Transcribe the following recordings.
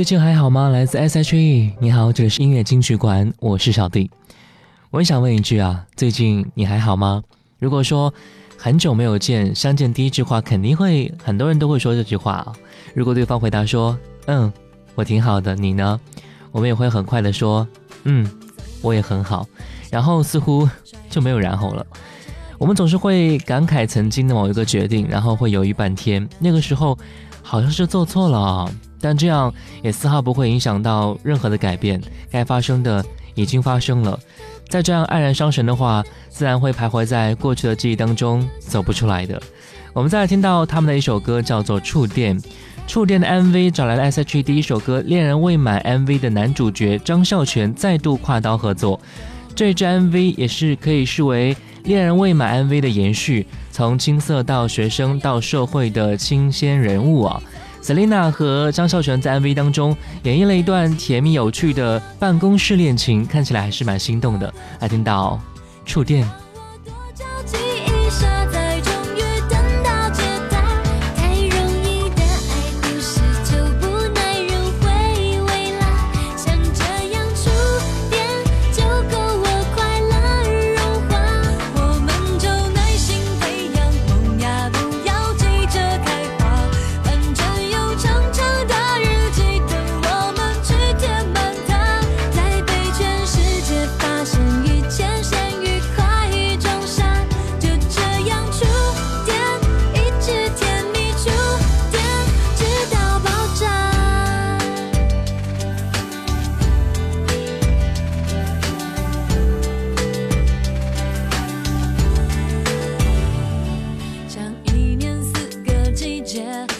最近还好吗？来自 S.H.E，你好，这里是音乐金曲馆，我是小弟。我很想问一句啊，最近你还好吗？如果说很久没有见，相见第一句话肯定会很多人都会说这句话啊。如果对方回答说嗯，我挺好的，你呢？我们也会很快的说嗯，我也很好，然后似乎就没有然后了。我们总是会感慨曾经的某一个决定，然后会犹豫半天，那个时候好像是做错了。但这样也丝毫不会影响到任何的改变，该发生的已经发生了。再这样黯然伤神的话，自然会徘徊在过去的记忆当中，走不出来的。我们再来听到他们的一首歌，叫做《触电》。触电的 MV 找来了 S.H.E 第一首歌《恋人未满》MV 的男主角张孝全再度跨刀合作。这支 MV 也是可以视为《恋人未满》MV 的延续，从青涩到学生到社会的新鲜人物啊。Selina 和张孝全在 MV 当中演绎了一段甜蜜有趣的办公室恋情，看起来还是蛮心动的。来听到触电。界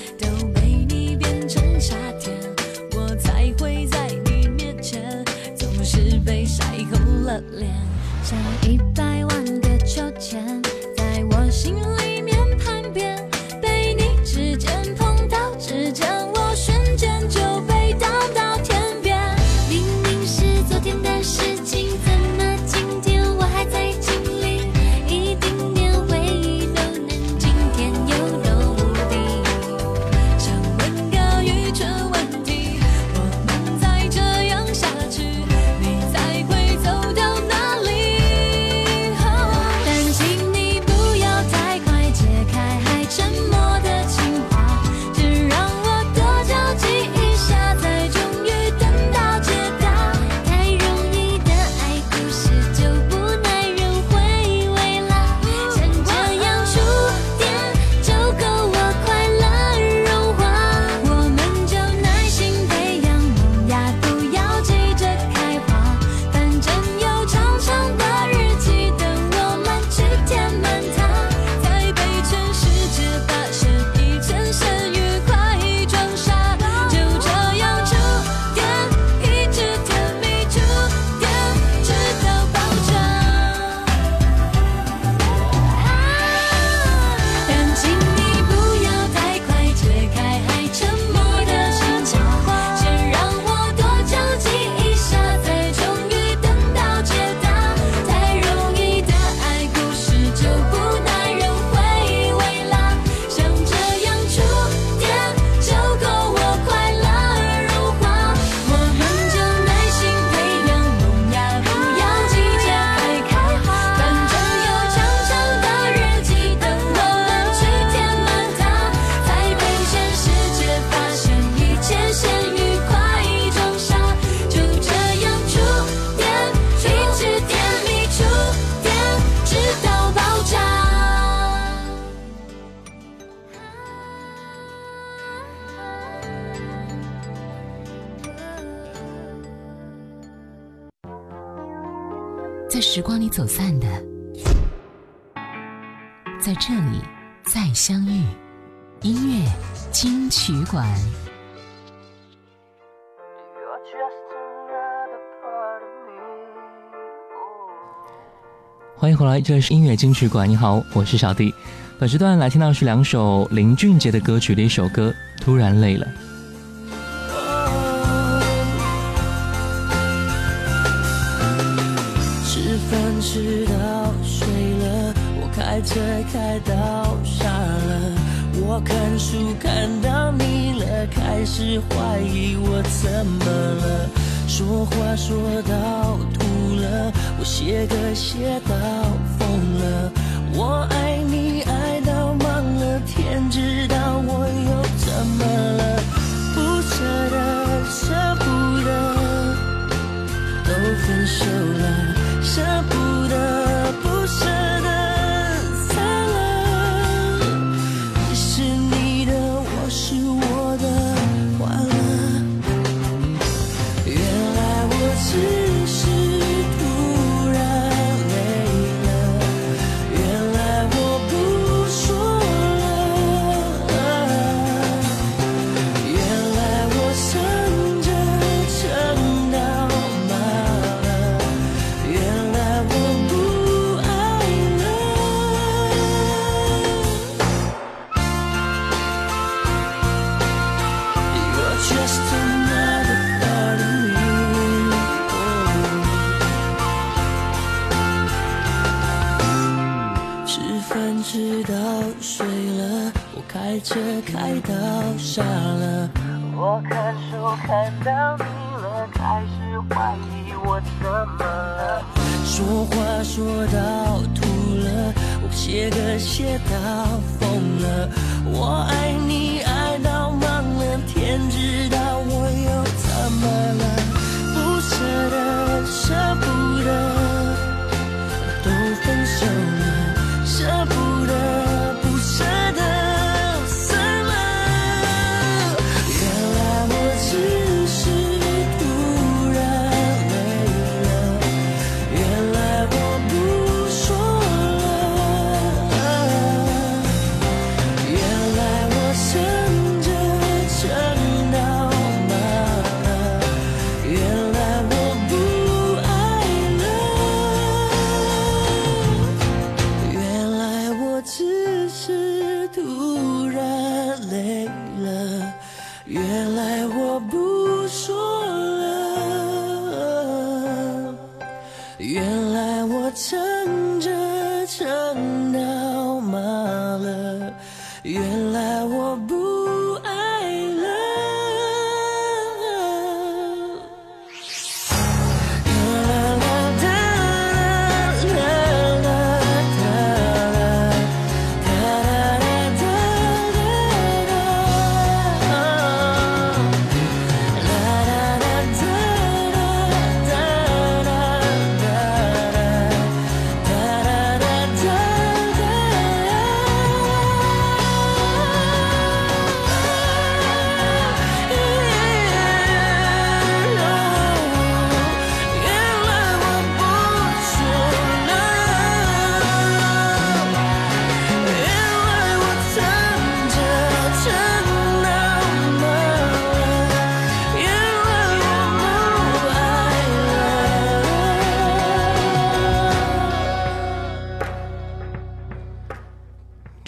在时光里走散的，在这里再相遇。音乐金曲馆，欢迎回来，这里是音乐金曲馆。你好，我是小弟。本时段来听到是两首林俊杰的歌曲的一首歌，《突然累了》。车开到傻了，我看书看到腻了，开始怀疑我怎么了，说话说到吐了，我写歌写到疯了，我爱你爱到忘了，天知道我又怎么了，不舍得舍不得，都分手了。舍不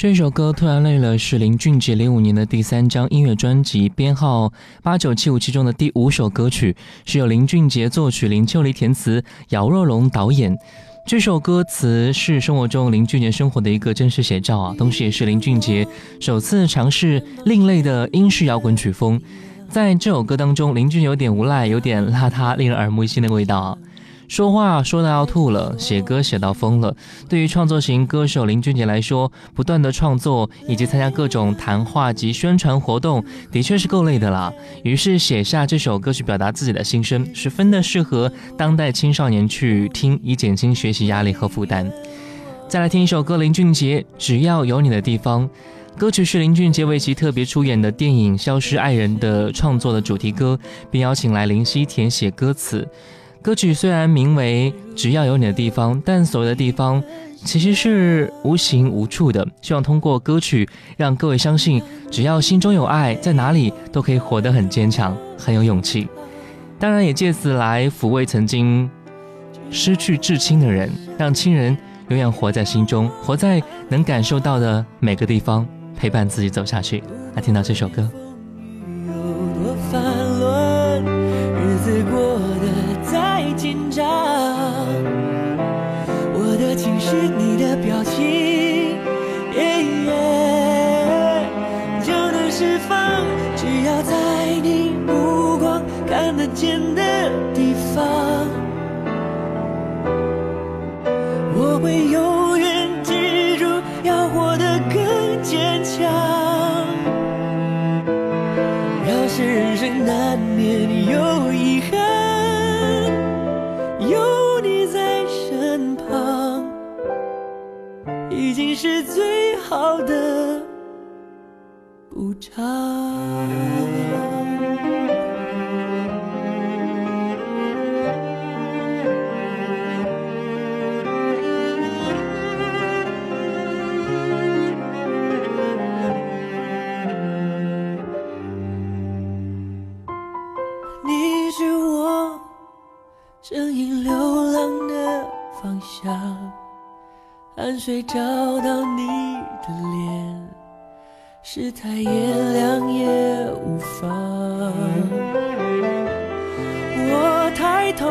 这首歌《突然累了》是林俊杰零五年的第三张音乐专辑编号八九七五七中的第五首歌曲，是由林俊杰作曲、林秋离填词、姚若龙导演。这首歌词是生活中林俊杰生活的一个真实写照啊，同时也是林俊杰首次尝试另类的英式摇滚曲风。在这首歌当中，林俊杰有点无赖，有点邋遢，令人耳目一新的味道啊。说话说到要吐了，写歌写到疯了。对于创作型歌手林俊杰来说，不断的创作以及参加各种谈话及宣传活动，的确是够累的啦。于是写下这首歌曲，表达自己的心声，十分的适合当代青少年去听，以减轻学习压力和负担。再来听一首歌，林俊杰《只要有你的地方》。歌曲是林俊杰为其特别出演的电影《消失爱人》的创作的主题歌，并邀请来林夕填写歌词。歌曲虽然名为“只要有你的地方”，但所谓的地方其实是无形无处的。希望通过歌曲让各位相信，只要心中有爱，在哪里都可以活得很坚强、很有勇气。当然，也借此来抚慰曾经失去至亲的人，让亲人永远活在心中，活在能感受到的每个地方，陪伴自己走下去。来，听到这首歌。见的地方，我会永远记住，要活得更坚强。要是人生难免有遗憾，有你在身旁，已经是最好的补偿。汗水找到你的脸，世态炎凉也无妨。我抬头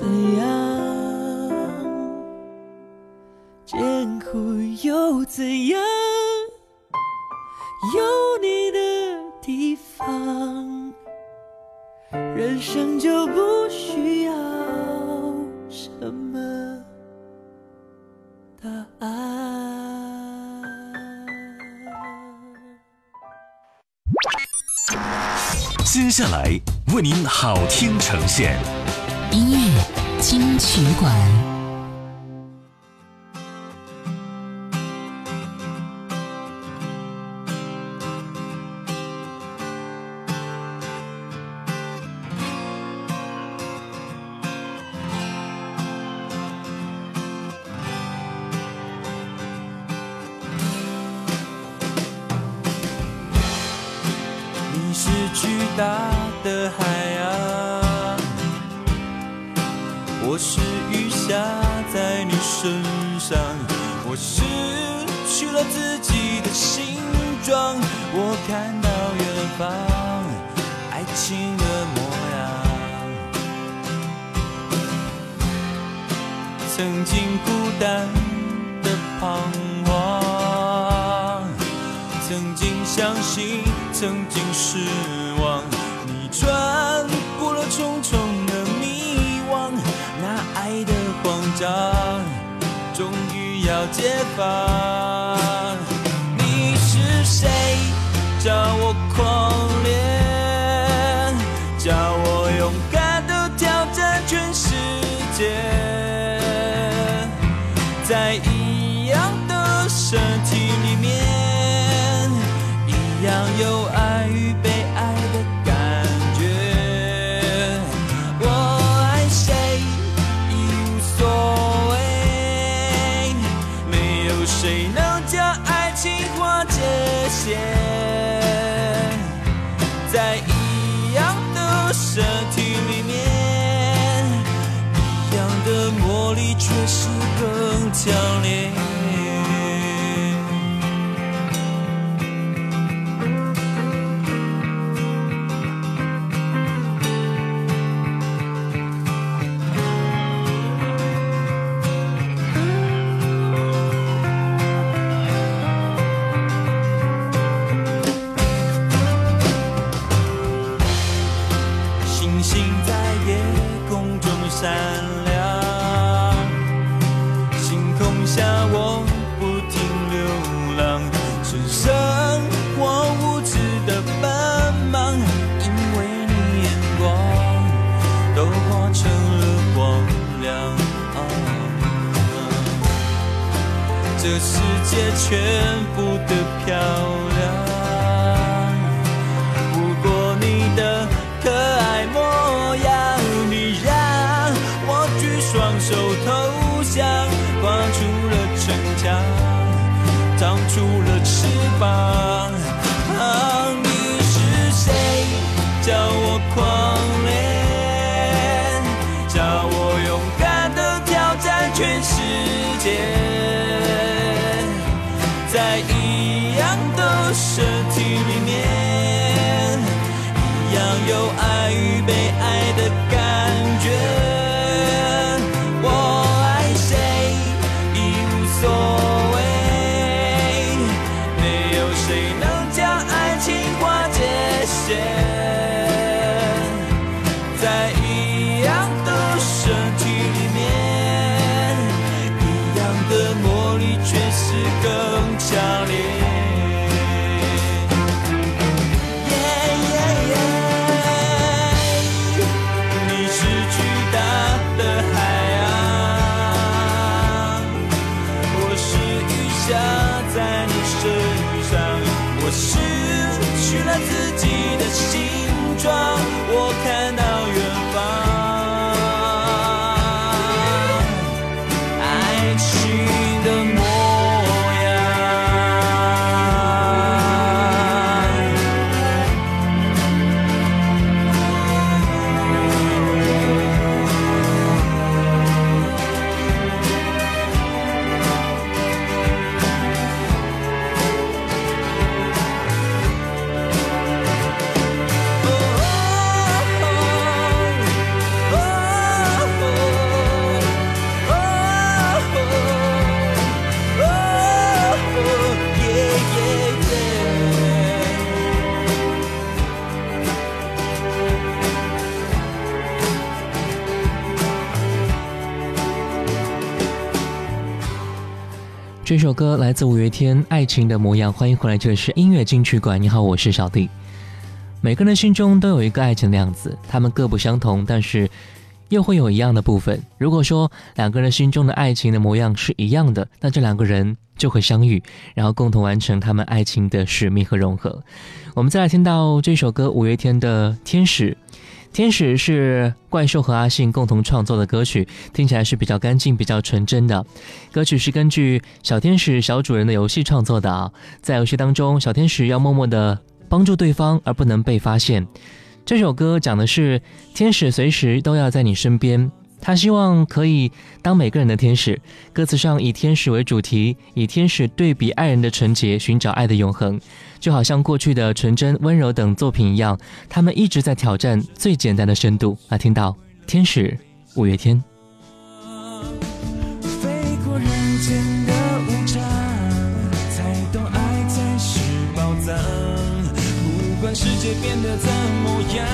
怎样艰苦又怎样有你的地方人生就不需要什么答案。接下来为您好听呈现。音乐。金曲馆。曾经孤单的彷徨，曾经相信，曾经失望。你穿过了重重的迷惘，那爱的慌张，终于要解放。你是谁？叫我狂。Yeah. 这首歌来自五月天《爱情的模样》，欢迎回来，这里是音乐金曲馆。你好，我是小弟。每个人心中都有一个爱情的样子，他们各不相同，但是又会有一样的部分。如果说两个人心中的爱情的模样是一样的，那这两个人就会相遇，然后共同完成他们爱情的使命和融合。我们再来听到这首歌，五月天的《天使》。天使是怪兽和阿信共同创作的歌曲，听起来是比较干净、比较纯真的。歌曲是根据小天使小主人的游戏创作的啊，在游戏当中，小天使要默默的帮助对方，而不能被发现。这首歌讲的是天使随时都要在你身边。他希望可以当每个人的天使。歌词上以天使为主题，以天使对比爱人的纯洁，寻找爱的永恒，就好像过去的纯真、温柔等作品一样，他们一直在挑战最简单的深度。啊听到天使，五月天。飞过人间的无常，才懂爱才是宝藏。不管世界变得怎么样，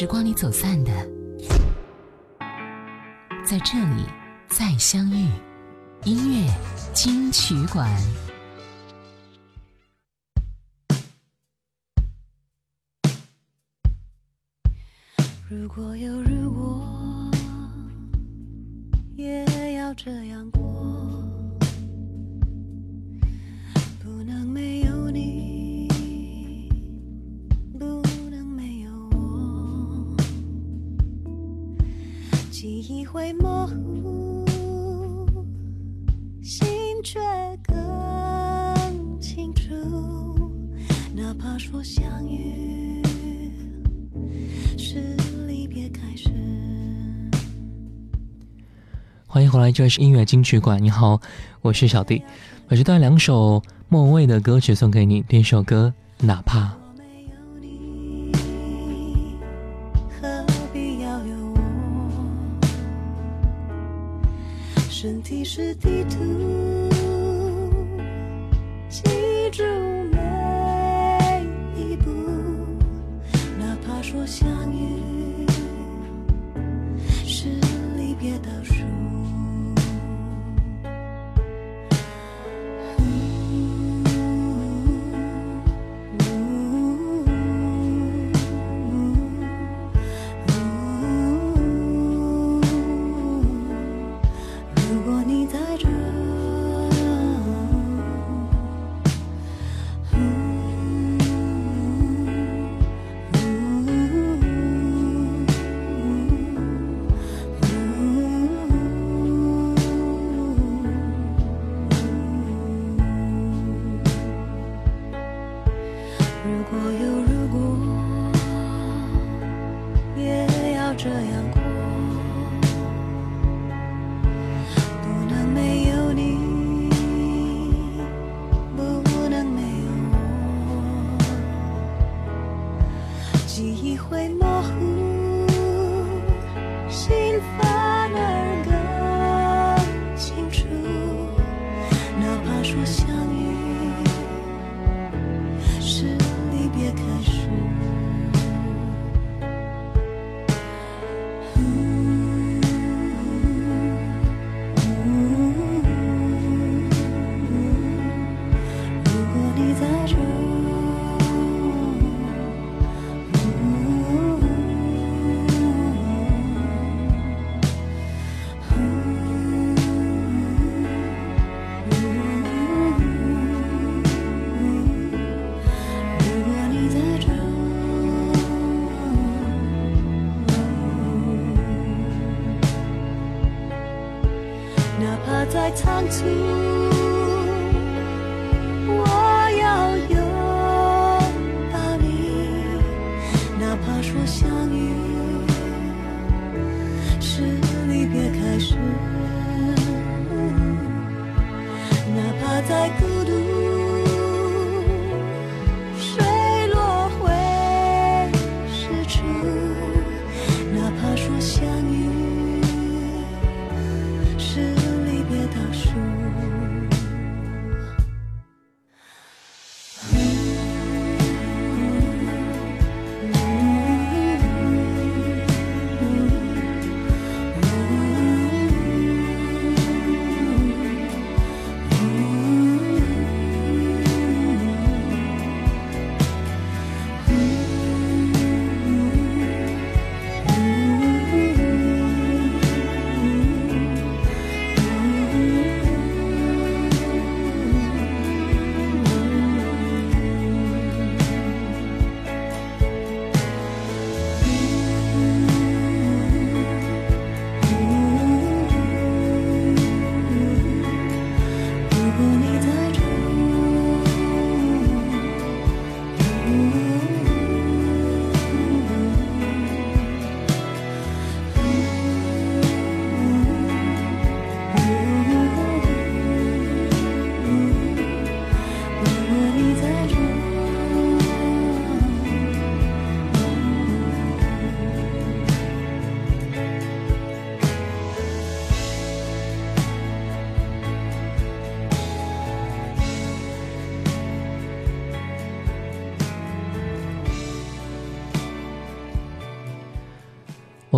时光里走散的，在这里再相遇。音乐金曲馆。如果有如果，也要这样过。不能没有你记忆会模糊，心却更清楚。哪怕说相遇是离别开始。欢迎回来，这是音乐金曲馆。你好，我是小弟。我这段两首莫文蔚的歌曲送给你。第一首歌，哪怕。身体是地图，记住每一步，哪怕说相遇是离别倒数。再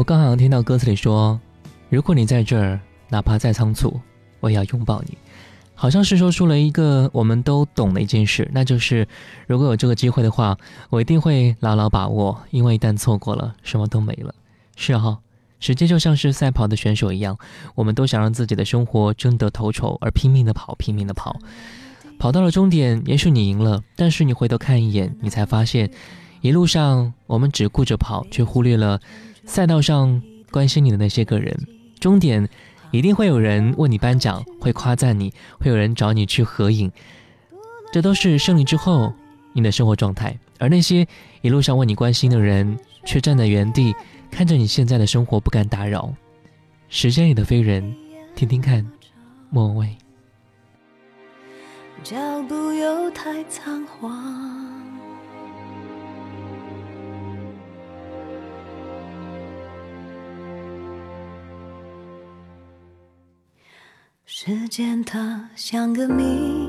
我刚好像听到歌词里说：“如果你在这儿，哪怕再仓促，我也要拥抱你。”好像是说出了一个我们都懂的一件事，那就是如果有这个机会的话，我一定会牢牢把握，因为一旦错过了，什么都没了。是哈、时间就像是赛跑的选手一样，我们都想让自己的生活争得头筹，而拼命的跑，拼命的跑，跑到了终点，也许你赢了，但是你回头看一眼，你才发现，一路上我们只顾着跑，却忽略了赛道上关心你的那些个人。终点一定会有人为你颁奖，会夸赞你，会有人找你去合影，这都是胜利之后你的生活状态。而那些一路上为你关心的人，却站在原地看着你现在的生活，不敢打扰。时间里的飞人，听听看，莫文蔚。脚步又太仓皇，时间它像个谜，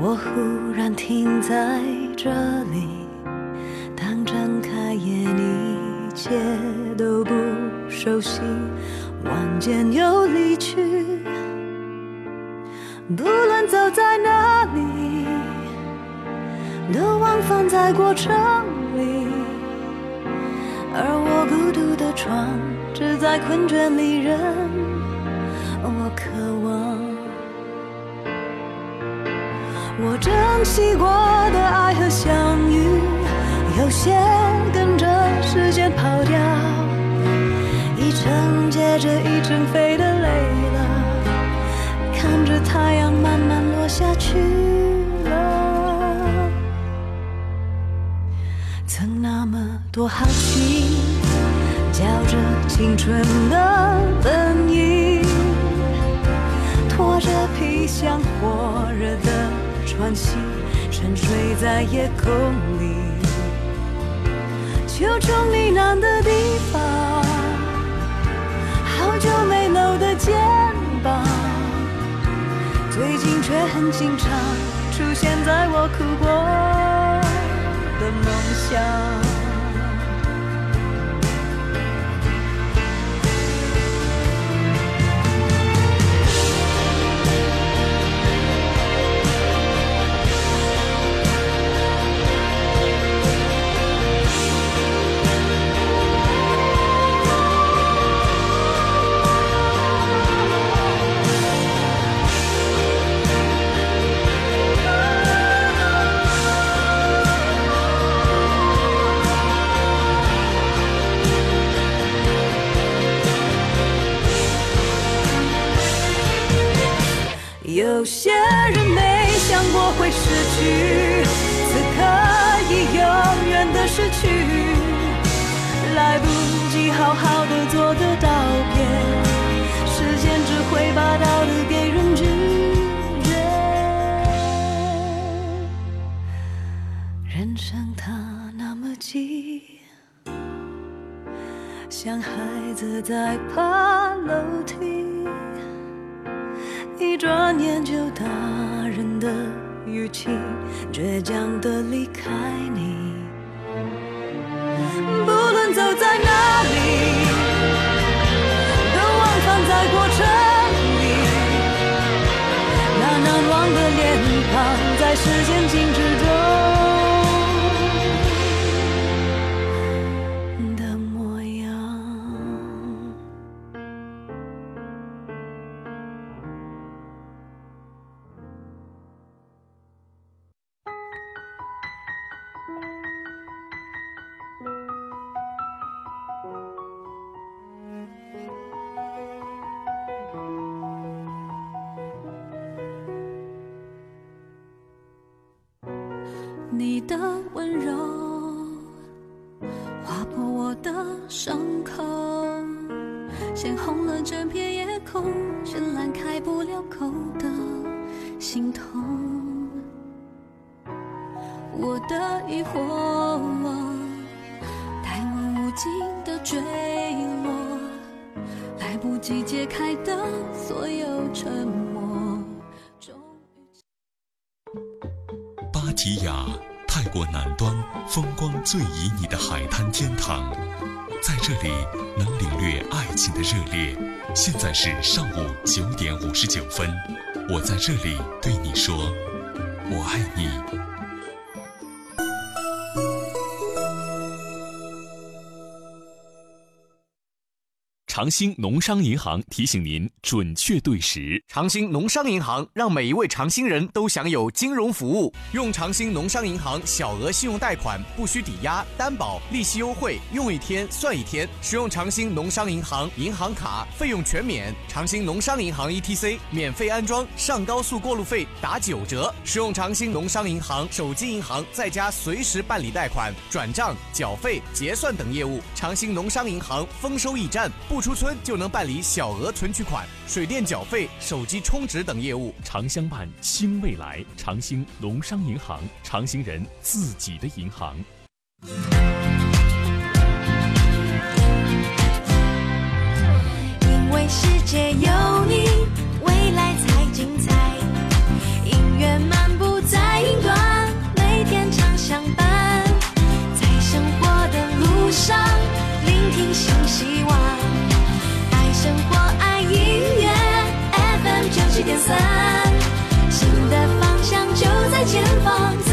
我忽然停在这里。当睁开眼，一切都不熟悉，晚间又离去。不论走在哪里，都往返在过程里，而我孤独的床，只在困倦里任渴望。我珍惜过的爱和相遇，有些跟着时间跑掉，一程接着一程飞的累了。看着太阳慢慢落下去了，曾那么多好奇，叫着青春的像火热的喘息，沉睡在夜空里，秋虫呢喃的地方，好久没搂的肩膀。最近却很经常出现在我哭过的梦乡。有些人没想过会失去，此刻已永远的失去，来不及好好的做个道别，时间只会把道理给人拒绝。人生它那么急，像孩子在爬楼梯。转眼就大人的语气，倔强的离开你。不论走在哪里，都往返在过程里。那难忘的脸庞，在时间静止你的温柔坠落，来不及解开的所有沉默。终于芭提雅，泰国南端风光最旖旎的海滩天堂，在这里能领略爱情的热烈。现在是上午九点五十九分，我在这里对你说，我爱你。长兴农商银行提醒您准确对时。长兴农商银行让每一位长兴人都享有金融服务。用长兴农商银行小额信用贷款，不需抵押、担保，利息优惠，用一天算一天。使用长兴农商银行银行卡，费用全免。长兴农商银行 ETC 免费安装，上高速过路费打九折。使用长兴农商银行手机银行在家随时办理贷款、转账、缴费、结算等业务。长兴农商银行丰收驿站。不出村就能办理小额存取款、水电缴费、手机充值等业务。长相伴，新未来。长兴农商银行，长兴人自己的银行。因为世界有你，未来才精彩。音乐漫步在云端，每天常相伴，在生活的路上，聆听新希望。生活爱音乐 fm 九七点三新的方向就在前方。